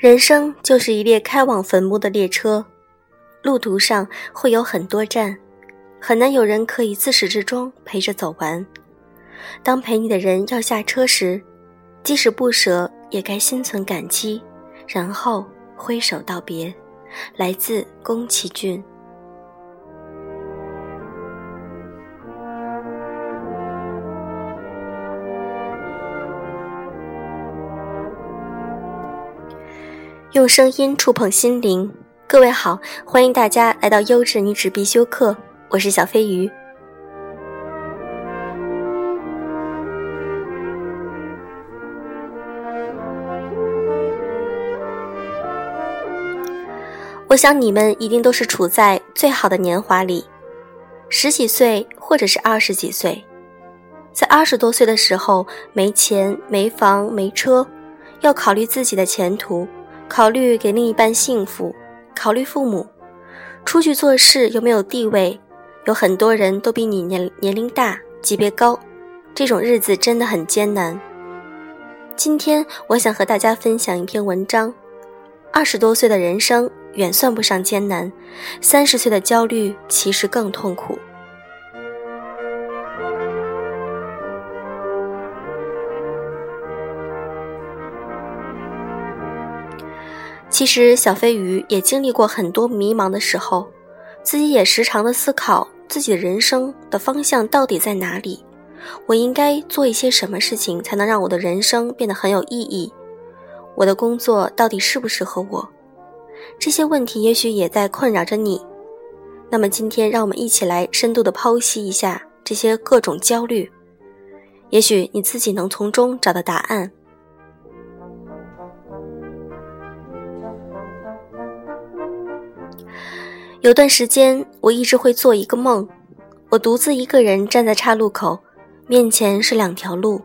人生就是一列开往坟墓的列车，路途上会有很多站，很难有人可以自始至终陪着走完。当陪你的人要下车时，即使不舍，也该心存感激，然后挥手道别。来自宫崎骏。用声音触碰心灵，各位好，欢迎大家来到优质女纸必修课，我是小飞鱼。我想你们一定都是处在最好的年华里，十几岁或者是二十几岁，在二十多岁的时候，没钱、没房、没车，要考虑自己的前途。考虑给另一半幸福，考虑父母，出去做事有没有地位，有很多人都比你年年龄大，级别高，这种日子真的很艰难。今天我想和大家分享一篇文章：二十多岁的人生远算不上艰难，三十岁的焦虑其实更痛苦。其实小飞鱼也经历过很多迷茫的时候，自己也时常的思考自己的人生的方向到底在哪里，我应该做一些什么事情才能让我的人生变得很有意义？我的工作到底适不适合我？这些问题也许也在困扰着你。那么今天让我们一起来深度的剖析一下这些各种焦虑，也许你自己能从中找到答案。有段时间，我一直会做一个梦，我独自一个人站在岔路口，面前是两条路，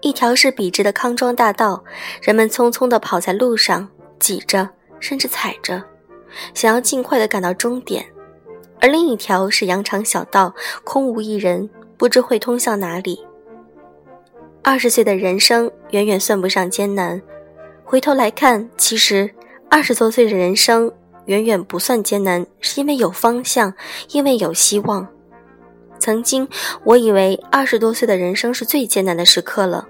一条是笔直的康庄大道，人们匆匆地跑在路上，挤着，甚至踩着，想要尽快地赶到终点；而另一条是羊肠小道，空无一人，不知会通向哪里。二十岁的人生远远算不上艰难，回头来看，其实二十多岁的人生。远远不算艰难，是因为有方向，因为有希望。曾经我以为二十多岁的人生是最艰难的时刻了，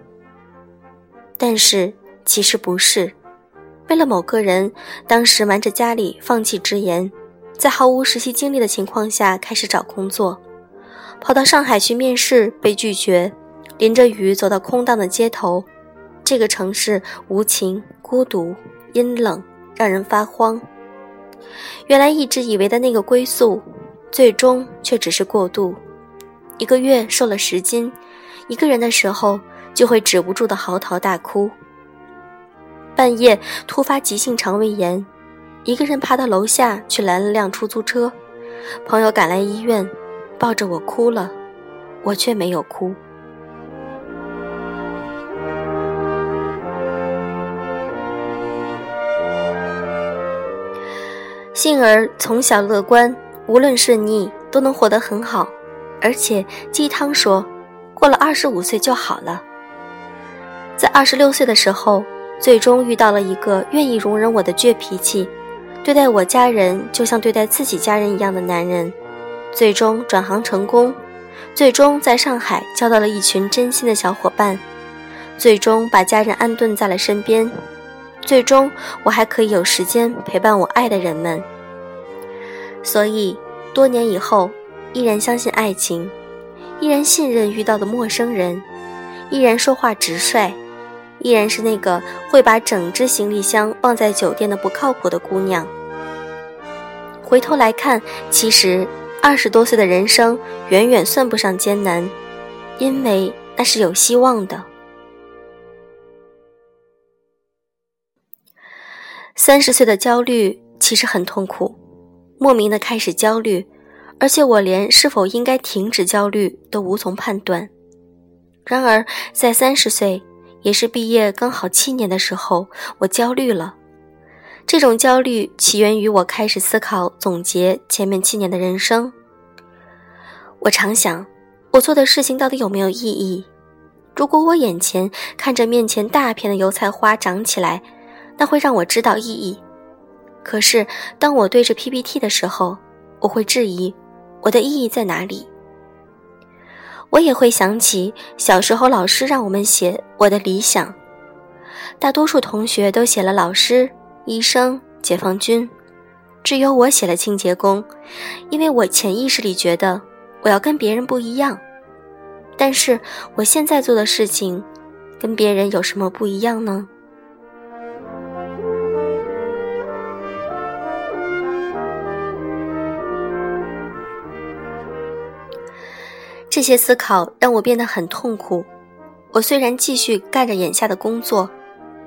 但是其实不是。为了某个人，当时瞒着家里放弃直言，在毫无实习经历的情况下开始找工作，跑到上海去面试被拒绝，淋着雨走到空荡的街头，这个城市无情、孤独、阴冷，让人发慌。原来一直以为的那个归宿，最终却只是过渡。一个月瘦了十斤，一个人的时候就会止不住的嚎啕大哭。半夜突发急性肠胃炎，一个人爬到楼下去拦了辆出租车，朋友赶来医院，抱着我哭了，我却没有哭。幸而从小乐观，无论顺逆都能活得很好，而且鸡汤说，过了二十五岁就好了。在二十六岁的时候，最终遇到了一个愿意容忍我的倔脾气，对待我家人就像对待自己家人一样的男人，最终转行成功，最终在上海交到了一群真心的小伙伴，最终把家人安顿在了身边。最终，我还可以有时间陪伴我爱的人们。所以，多年以后，依然相信爱情，依然信任遇到的陌生人，依然说话直率，依然是那个会把整只行李箱放在酒店的不靠谱的姑娘。回头来看，其实二十多岁的人生远远算不上艰难，因为那是有希望的。三十岁的焦虑其实很痛苦，莫名的开始焦虑，而且我连是否应该停止焦虑都无从判断。然而，在三十岁，也是毕业刚好七年的时候，我焦虑了。这种焦虑起源于我开始思考总结前面七年的人生。我常想，我做的事情到底有没有意义？如果我眼前看着面前大片的油菜花长起来，那会让我知道意义。可是当我对着 PPT 的时候，我会质疑我的意义在哪里。我也会想起小时候老师让我们写我的理想，大多数同学都写了老师、医生、解放军，只有我写了清洁工，因为我潜意识里觉得我要跟别人不一样。但是我现在做的事情，跟别人有什么不一样呢？这些思考让我变得很痛苦。我虽然继续干着眼下的工作，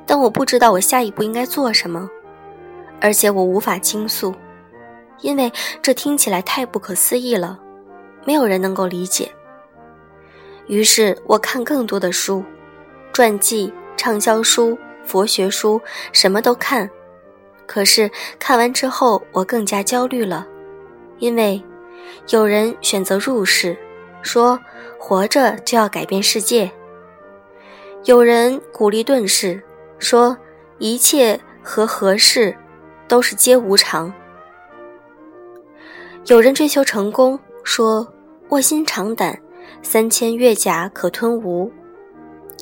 但我不知道我下一步应该做什么，而且我无法倾诉，因为这听起来太不可思议了，没有人能够理解。于是我看更多的书，传记、畅销书、佛学书，什么都看。可是看完之后，我更加焦虑了，因为有人选择入世。说活着就要改变世界。有人鼓励遁世，说一切和合适都是皆无常。有人追求成功，说卧薪尝胆，三千越甲可吞吴。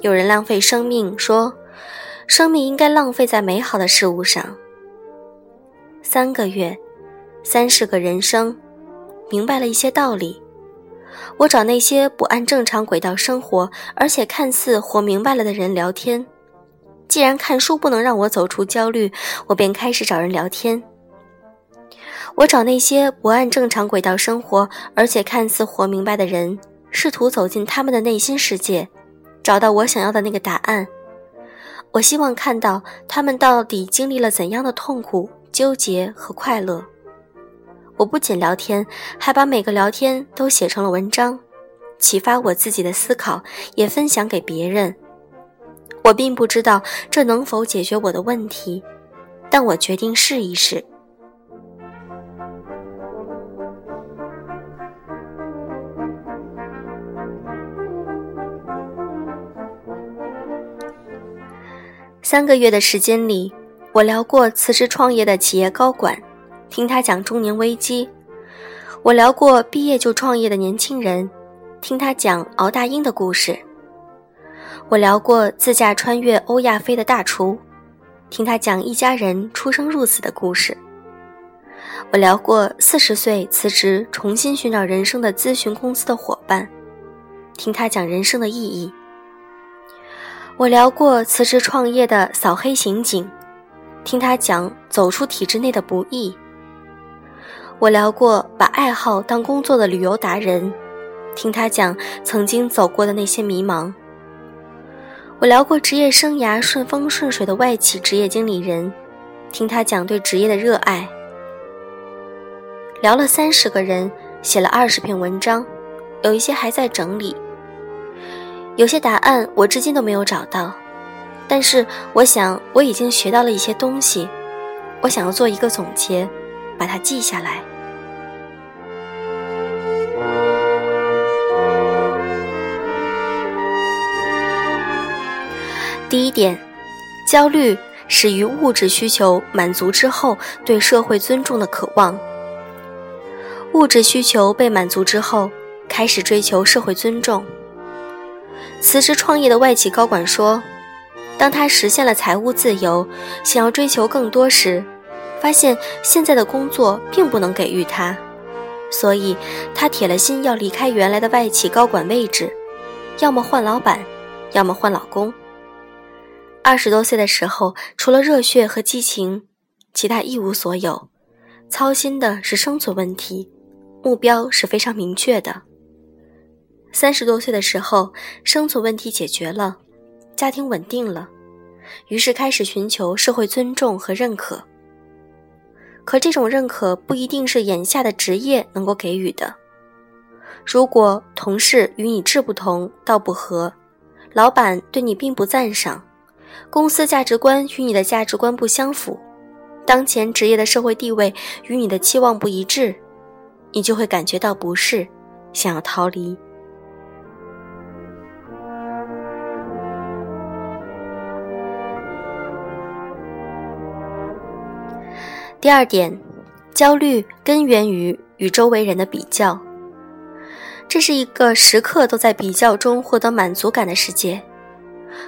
有人浪费生命，说生命应该浪费在美好的事物上。三个月，三十个人生，明白了一些道理。我找那些不按正常轨道生活，而且看似活明白了的人聊天。既然看书不能让我走出焦虑，我便开始找人聊天。我找那些不按正常轨道生活，而且看似活明白的人，试图走进他们的内心世界，找到我想要的那个答案。我希望看到他们到底经历了怎样的痛苦、纠结和快乐。我不仅聊天，还把每个聊天都写成了文章，启发我自己的思考，也分享给别人。我并不知道这能否解决我的问题，但我决定试一试。三个月的时间里，我聊过辞职创业的企业高管。听他讲中年危机，我聊过毕业就创业的年轻人；听他讲熬大鹰的故事，我聊过自驾穿越欧亚非的大厨；听他讲一家人出生入死的故事，我聊过四十岁辞职重新寻找人生的咨询公司的伙伴；听他讲人生的意义，我聊过辞职创业的扫黑刑警；听他讲走出体制内的不易。我聊过把爱好当工作的旅游达人，听他讲曾经走过的那些迷茫。我聊过职业生涯顺风顺水的外企职业经理人，听他讲对职业的热爱。聊了三十个人，写了二十篇文章，有一些还在整理。有些答案我至今都没有找到，但是我想我已经学到了一些东西，我想要做一个总结，把它记下来。第一点，焦虑始于物质需求满足之后对社会尊重的渴望。物质需求被满足之后，开始追求社会尊重。辞职创业的外企高管说，当他实现了财务自由，想要追求更多时，发现现在的工作并不能给予他，所以他铁了心要离开原来的外企高管位置，要么换老板，要么换老公。二十多岁的时候，除了热血和激情，其他一无所有，操心的是生存问题，目标是非常明确的。三十多岁的时候，生存问题解决了，家庭稳定了，于是开始寻求社会尊重和认可。可这种认可不一定是眼下的职业能够给予的。如果同事与你志不同道不合，老板对你并不赞赏。公司价值观与你的价值观不相符，当前职业的社会地位与你的期望不一致，你就会感觉到不适，想要逃离。第二点，焦虑根源于与周围人的比较。这是一个时刻都在比较中获得满足感的世界。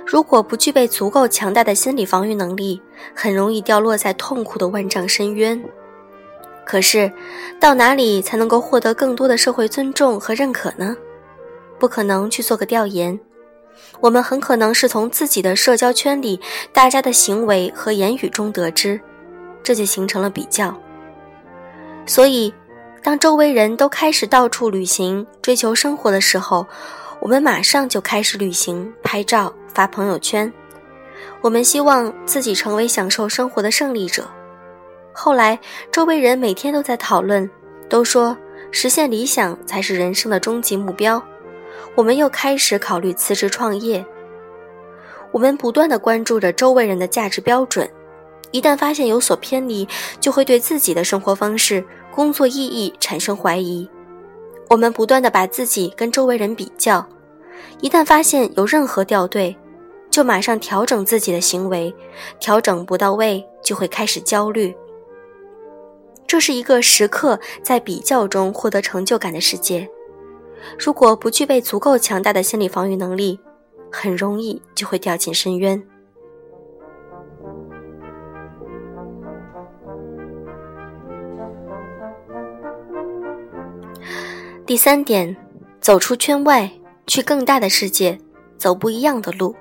如果不具备足够强大的心理防御能力，很容易掉落在痛苦的万丈深渊。可是，到哪里才能够获得更多的社会尊重和认可呢？不可能去做个调研，我们很可能是从自己的社交圈里大家的行为和言语中得知，这就形成了比较。所以，当周围人都开始到处旅行、追求生活的时候，我们马上就开始旅行、拍照、发朋友圈。我们希望自己成为享受生活的胜利者。后来，周围人每天都在讨论，都说实现理想才是人生的终极目标。我们又开始考虑辞职创业。我们不断的关注着周围人的价值标准，一旦发现有所偏离，就会对自己的生活方式、工作意义产生怀疑。我们不断的把自己跟周围人比较，一旦发现有任何掉队，就马上调整自己的行为，调整不到位就会开始焦虑。这是一个时刻在比较中获得成就感的世界。如果不具备足够强大的心理防御能力，很容易就会掉进深渊。第三点，走出圈外，去更大的世界，走不一样的路。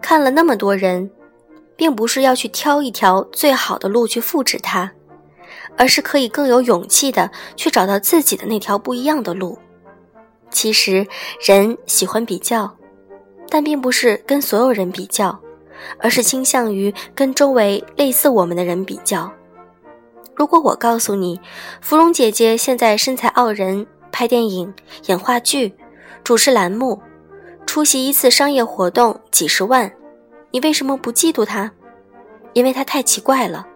看了那么多人，并不是要去挑一条最好的路去复制它。而是可以更有勇气的去找到自己的那条不一样的路。其实，人喜欢比较，但并不是跟所有人比较，而是倾向于跟周围类似我们的人比较。如果我告诉你，芙蓉姐姐现在身材傲人，拍电影、演话剧、主持栏目，出席一次商业活动几十万，你为什么不嫉妒她？因为她太奇怪了。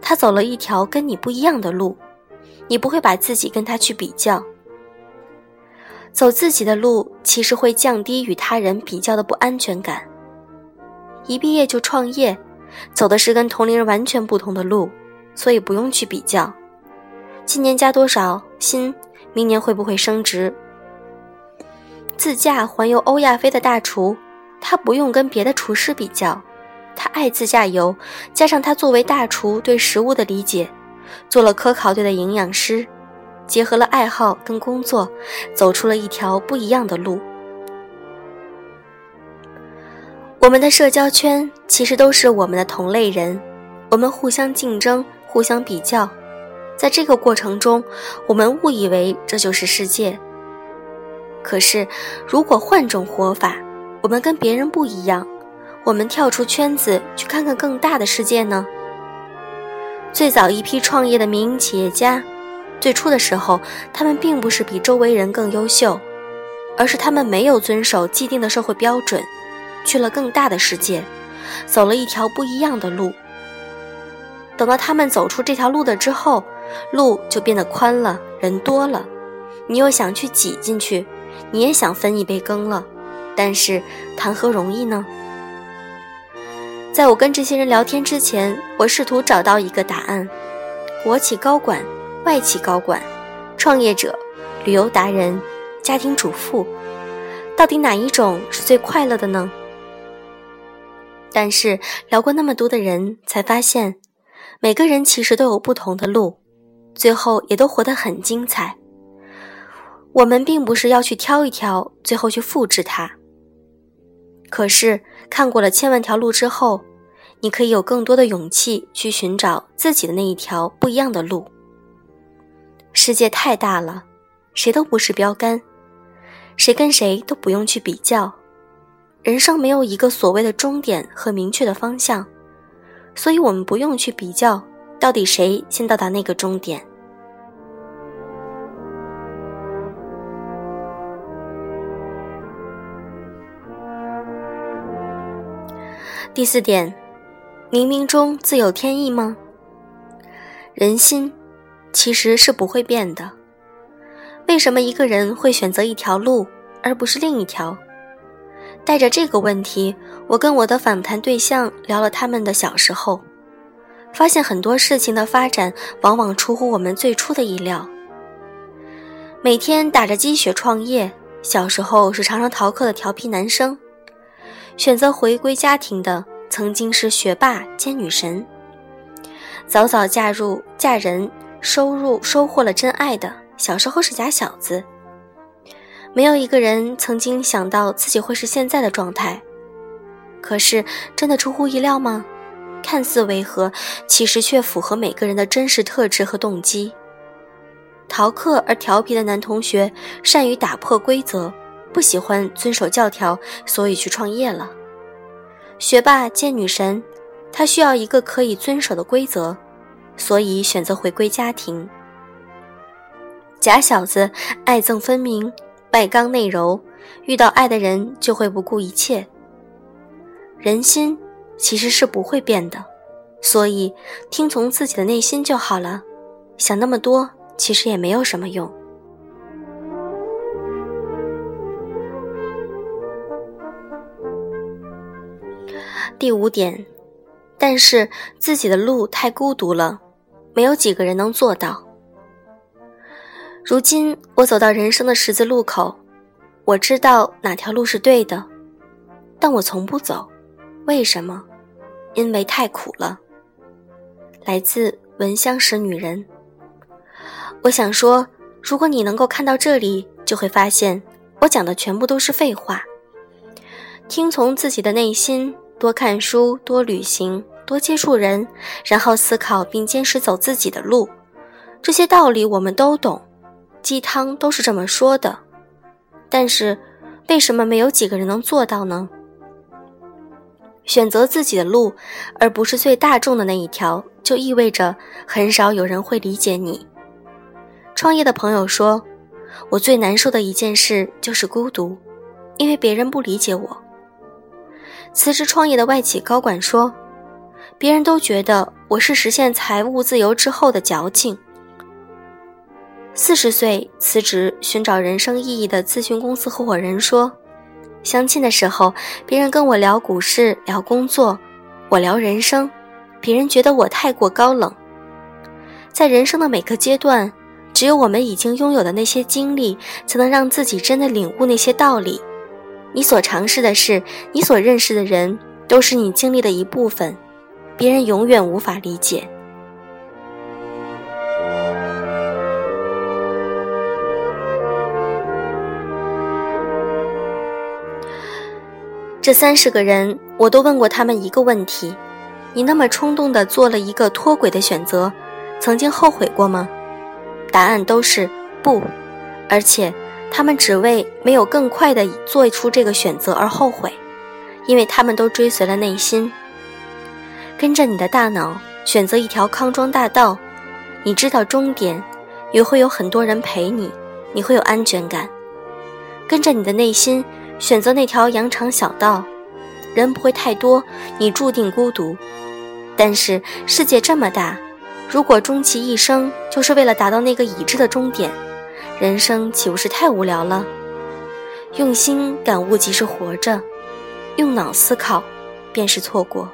她走了一条跟你不一样的路，你不会把自己跟她去比较。走自己的路，其实会降低与他人比较的不安全感。一毕业就创业，走的是跟同龄人完全不同的路，所以不用去比较。今年加多少薪，明年会不会升职？自驾环游欧亚非的大厨，他不用跟别的厨师比较。他爱自驾游，加上他作为大厨对食物的理解，做了科考队的营养师，结合了爱好跟工作，走出了一条不一样的路。我们的社交圈其实都是我们的同类人，我们互相竞争，互相比较，在这个过程中，我们误以为这就是世界。可是，如果换种活法，我们跟别人不一样。我们跳出圈子去看看更大的世界呢？最早一批创业的民营企业家，最初的时候，他们并不是比周围人更优秀，而是他们没有遵守既定的社会标准，去了更大的世界，走了一条不一样的路。等到他们走出这条路的之后，路就变得宽了，人多了，你又想去挤进去，你也想分一杯羹了，但是谈何容易呢？在我跟这些人聊天之前，我试图找到一个答案：国企高管、外企高管、创业者、旅游达人、家庭主妇，到底哪一种是最快乐的呢？但是聊过那么多的人，才发现，每个人其实都有不同的路，最后也都活得很精彩。我们并不是要去挑一条，最后去复制它。可是看过了千万条路之后，你可以有更多的勇气去寻找自己的那一条不一样的路。世界太大了，谁都不是标杆，谁跟谁都不用去比较。人生没有一个所谓的终点和明确的方向，所以我们不用去比较到底谁先到达那个终点。第四点，冥冥中自有天意吗？人心其实是不会变的。为什么一个人会选择一条路而不是另一条？带着这个问题，我跟我的访谈对象聊了他们的小时候。发现很多事情的发展往往出乎我们最初的意料。每天打着鸡血创业，小时候是常常逃课的调皮男生，选择回归家庭的曾经是学霸兼女神。早早嫁入嫁人，收入收获了真爱的小时候是假小子。没有一个人曾经想到自己会是现在的状态，可是真的出乎意料吗？看似违和，其实却符合每个人的真实特质和动机。逃课而调皮的男同学，善于打破规则，不喜欢遵守教条，所以去创业了。学霸见女神，他需要一个可以遵守的规则，所以选择回归家庭。假小子爱憎分明，外刚内柔，遇到爱的人就会不顾一切。人心。其实是不会变的，所以听从自己的内心就好了。想那么多，其实也没有什么用。第五点，但是自己的路太孤独了，没有几个人能做到。如今我走到人生的十字路口，我知道哪条路是对的，但我从不走。为什么？因为太苦了。来自闻香识女人。我想说，如果你能够看到这里，就会发现我讲的全部都是废话。听从自己的内心，多看书，多旅行，多接触人，然后思考并坚持走自己的路。这些道理我们都懂，鸡汤都是这么说的。但是，为什么没有几个人能做到呢？选择自己的路，而不是最大众的那一条，就意味着很少有人会理解你。创业的朋友说：“我最难受的一件事就是孤独，因为别人不理解我。”辞职创业的外企高管说：“别人都觉得我是实现财务自由之后的矫情。”四十岁辞职寻找人生意义的咨询公司合伙人说。相亲的时候，别人跟我聊股市、聊工作，我聊人生，别人觉得我太过高冷。在人生的每个阶段，只有我们已经拥有的那些经历，才能让自己真的领悟那些道理。你所尝试的事，你所认识的人，都是你经历的一部分，别人永远无法理解。这三十个人，我都问过他们一个问题：你那么冲动地做了一个脱轨的选择，曾经后悔过吗？答案都是不，而且他们只为没有更快地做出这个选择而后悔，因为他们都追随了内心，跟着你的大脑选择一条康庄大道，你知道终点，也会有很多人陪你，你会有安全感，跟着你的内心。选择那条羊肠小道，人不会太多，你注定孤独。但是世界这么大，如果终其一生就是为了达到那个已知的终点，人生岂不是太无聊了？用心感悟即是活着，用脑思考，便是错过。